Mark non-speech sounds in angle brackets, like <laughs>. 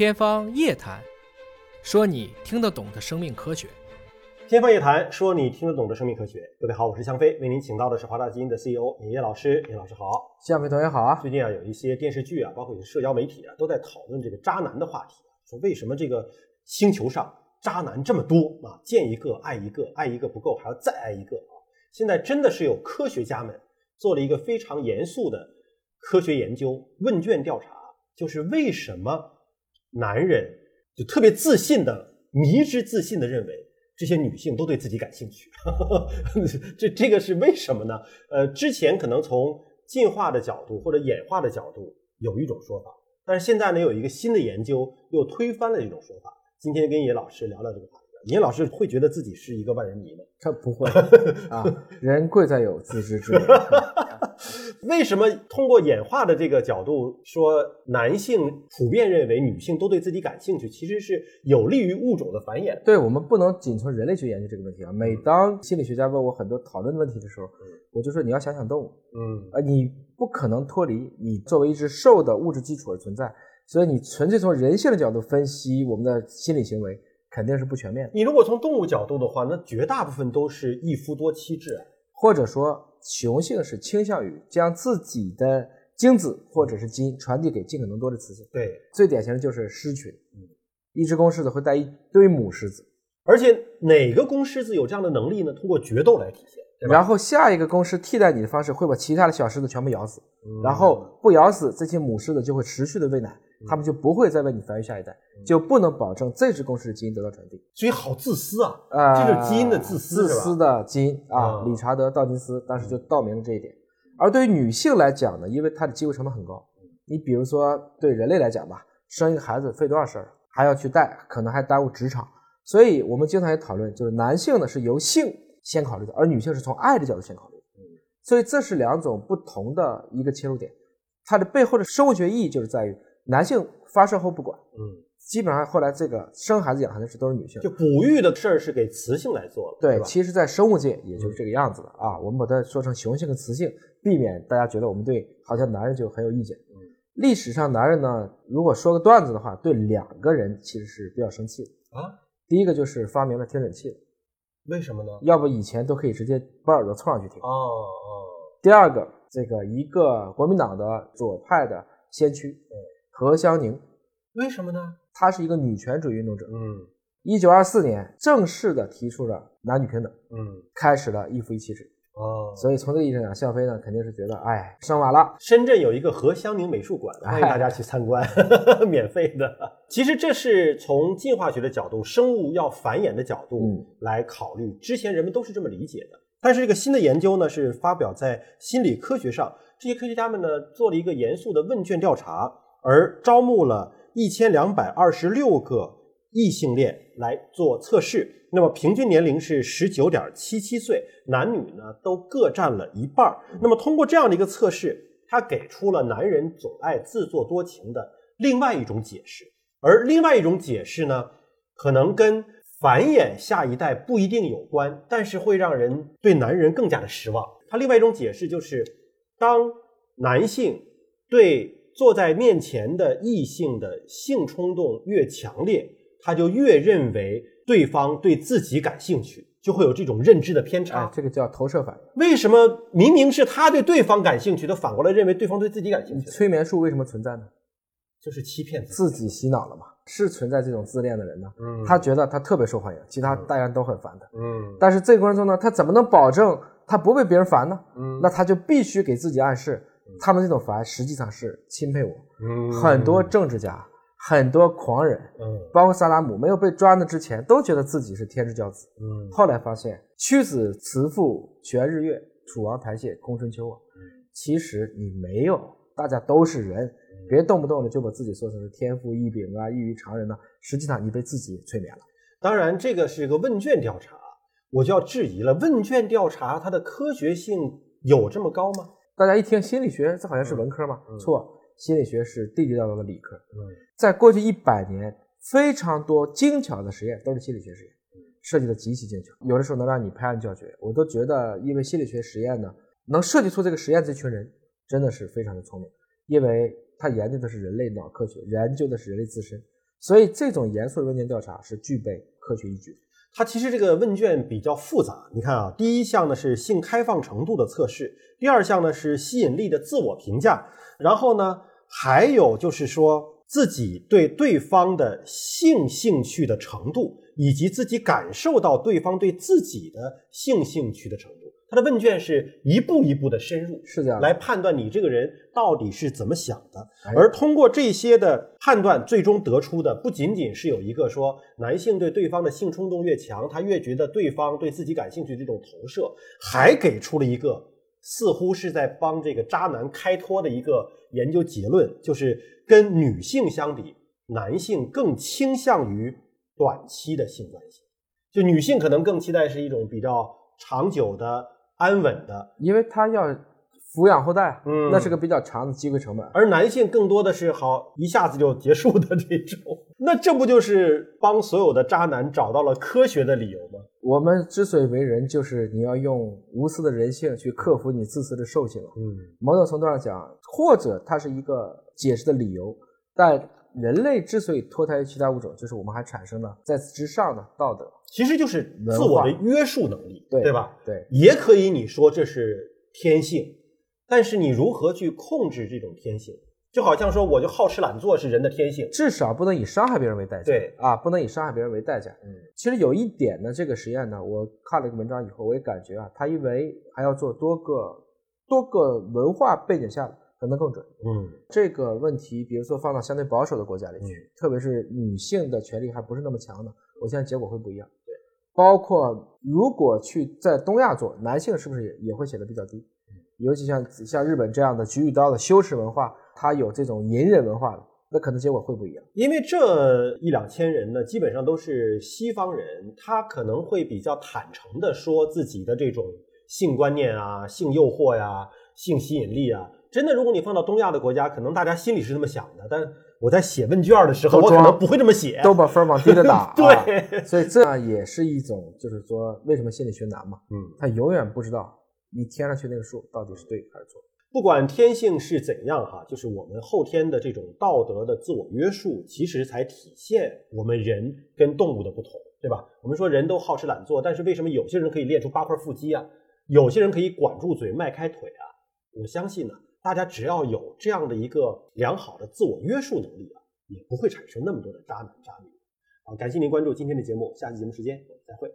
天方夜谭，说你听得懂的生命科学。天方夜谭，说你听得懂的生命科学。各位好，我是向飞，为您请到的是华大基因的 CEO 尹烨老师。尹老师好，向飞同学好啊！最近啊，有一些电视剧啊，包括有些社交媒体啊，都在讨论这个渣男的话题，说为什么这个星球上渣男这么多啊？见一个爱一个，爱一个不够，还要再爱一个啊！现在真的是有科学家们做了一个非常严肃的科学研究问卷调查，就是为什么男人就特别自信的、迷之自信的认为。这些女性都对自己感兴趣，<laughs> 这这个是为什么呢？呃，之前可能从进化的角度或者演化的角度有一种说法，但是现在呢，有一个新的研究又推翻了这种说法。今天跟野老师聊聊这个话，野老是会觉得自己是一个万人迷吗？他不会 <laughs> 啊，人贵在有自知之明。<laughs> 为什么通过演化的这个角度说，男性普遍认为女性都对自己感兴趣，其实是有利于物种的繁衍？对我们不能仅从人类去研究这个问题啊。每当心理学家问我很多讨论问题的时候，我就说你要想想动物，嗯，呃，你不可能脱离你作为一只兽的物质基础而存在，所以你纯粹从人性的角度分析我们的心理行为，肯定是不全面的。你如果从动物角度的话，那绝大部分都是一夫多妻制，或者说。雄性是倾向于将自己的精子或者是基因传递给尽可能多的雌性。对，最典型的就是狮群。嗯，一只公狮子会带一堆母狮子，而且哪个公狮子有这样的能力呢？通过决斗来体现。然后下一个公狮替代你的方式会把其他的小狮子全部咬死，然后不咬死这些母狮子就会持续的喂奶。他们就不会再为你繁育下一代，就不能保证这只公狮的基因得到传递。所以好自私啊！啊，这是基因的自私，自私的基因啊！理查德·道金斯当时就道明了这一点。而对于女性来讲呢，因为她的机会成本很高，你比如说对人类来讲吧，生一个孩子费多少事儿，还要去带，可能还耽误职场。所以我们经常也讨论，就是男性呢是由性先考虑的，而女性是从爱的角度先考虑。嗯，所以这是两种不同的一个切入点，它的背后的生物学意义就是在于。男性发射后不管，嗯，基本上后来这个生孩子养孩子是都是女性，就哺育的事儿是给雌性来做了，对，其实，在生物界也就是这个样子的啊。我们把它说成雄性和雌性，避免大家觉得我们对好像男人就很有意见。嗯，历史上男人呢，如果说个段子的话，对两个人其实是比较生气的啊。第一个就是发明了听诊器，为什么呢？要不以前都可以直接把耳朵凑上去听。哦哦。第二个，这个一个国民党的左派的先驱。何香凝，为什么呢？她是一个女权主义运动者。嗯，一九二四年正式的提出了男女平等。嗯，开始了一夫一妻制。哦，所以从这个意义上讲，向飞呢肯定是觉得，哎，生晚了。深圳有一个何香凝美术馆，欢迎大家去参观，<laughs> 免费的。其实这是从进化学的角度，生物要繁衍的角度来考虑。之前人们都是这么理解的，但是这个新的研究呢，是发表在心理科学上。这些科学家们呢，做了一个严肃的问卷调查。而招募了一千两百二十六个异性恋来做测试，那么平均年龄是十九点七七岁，男女呢都各占了一半。那么通过这样的一个测试，他给出了男人总爱自作多情的另外一种解释，而另外一种解释呢，可能跟繁衍下一代不一定有关，但是会让人对男人更加的失望。他另外一种解释就是，当男性对坐在面前的异性的性冲动越强烈，他就越认为对方对自己感兴趣，就会有这种认知的偏差。这个叫投射反应。为什么明明是他对对方感兴趣，他反过来认为对方对自己感兴趣？催眠术为什么存在呢？就是欺骗自己洗脑了嘛？是存在这种自恋的人呢？嗯，他觉得他特别受欢迎，其他大家都很烦他。嗯，但是这个过程中呢，他怎么能保证他不被别人烦呢？嗯，那他就必须给自己暗示。他们这种烦实际上是钦佩我。嗯，很多政治家，很多狂人，嗯，包括萨达姆，没有被抓的之前，都觉得自己是天之骄子。嗯，后来发现屈子慈父全日月，楚王台榭空春秋啊。嗯，其实你没有，大家都是人，别动不动的就把自己说成是天赋异禀啊，异于常人呢。实际上你被自己催眠了。当然，这个是一个问卷调查，我就要质疑了：问卷调查它的科学性有这么高吗？大家一听心理学，这好像是文科吗？错，心理学是地地道道的理科。在过去一百年，非常多精巧的实验都是心理学实验，设计的极其精巧，有的时候能让你拍案叫绝。我都觉得，因为心理学实验呢，能设计出这个实验这群人，真的是非常的聪明，因为他研究的是人类脑科学，研究的是人类自身。所以这种严肃的问卷调查是具备科学依据。它其实这个问卷比较复杂，你看啊，第一项呢是性开放程度的测试，第二项呢是吸引力的自我评价，然后呢还有就是说自己对对方的性兴趣的程度，以及自己感受到对方对自己的性兴趣的程度。它的问卷是一步一步的深入，是这样来判断你这个人到底是怎么想的。而通过这些的判断，最终得出的不仅仅是有一个说男性对对方的性冲动越强，他越觉得对方对自己感兴趣这种投射，还给出了一个似乎是在帮这个渣男开脱的一个研究结论，就是跟女性相比，男性更倾向于短期的性关系，就女性可能更期待是一种比较长久的。安稳的，因为他要抚养后代，嗯，那是个比较长的机会成本。而男性更多的是好一下子就结束的这种，<laughs> 那这不就是帮所有的渣男找到了科学的理由吗？我们之所以为人，就是你要用无私的人性去克服你自私的兽性。嗯，某种程度上讲，或者它是一个解释的理由，但。人类之所以脱胎于其他物种，就是我们还产生了在此之上的道德，其实就是自我的约束能力，对吧？对，也可以你说这是天性，但是你如何去控制这种天性？就好像说我就好吃懒做是人的天性，至少不能以伤害别人为代价。对啊，不能以伤害别人为代价。嗯，其实有一点呢，这个实验呢，我看了一个文章以后，我也感觉啊，他因为还要做多个多个文化背景下的。可能更准。嗯，这个问题，比如说放到相对保守的国家里去，特别是女性的权利还不是那么强的，我相信结果会不一样。对，包括如果去在东亚做，男性是不是也也会显得比较低？嗯尤其像像日本这样的举与刀的羞耻文化，它有这种隐忍文化的，那可能结果会不一样。因为这一两千人呢，基本上都是西方人，他可能会比较坦诚的说自己的这种性观念啊、性诱惑呀、性吸引力啊。真的，如果你放到东亚的国家，可能大家心里是这么想的，但我在写问卷的时候，我可能不会这么写，都把分往低了打。<laughs> 对，所以这也是一种，就是说，为什么心理学难嘛？嗯，他永远不知道你填上去那个数到底是对还是错。不管天性是怎样哈，就是我们后天的这种道德的自我约束，其实才体现我们人跟动物的不同，对吧？我们说人都好吃懒做，但是为什么有些人可以练出八块腹肌啊？有些人可以管住嘴、迈开腿啊？我相信呢。大家只要有这样的一个良好的自我约束能力啊，也不会产生那么多的渣男渣女。好，感谢您关注今天的节目，下期节目时间我们再会。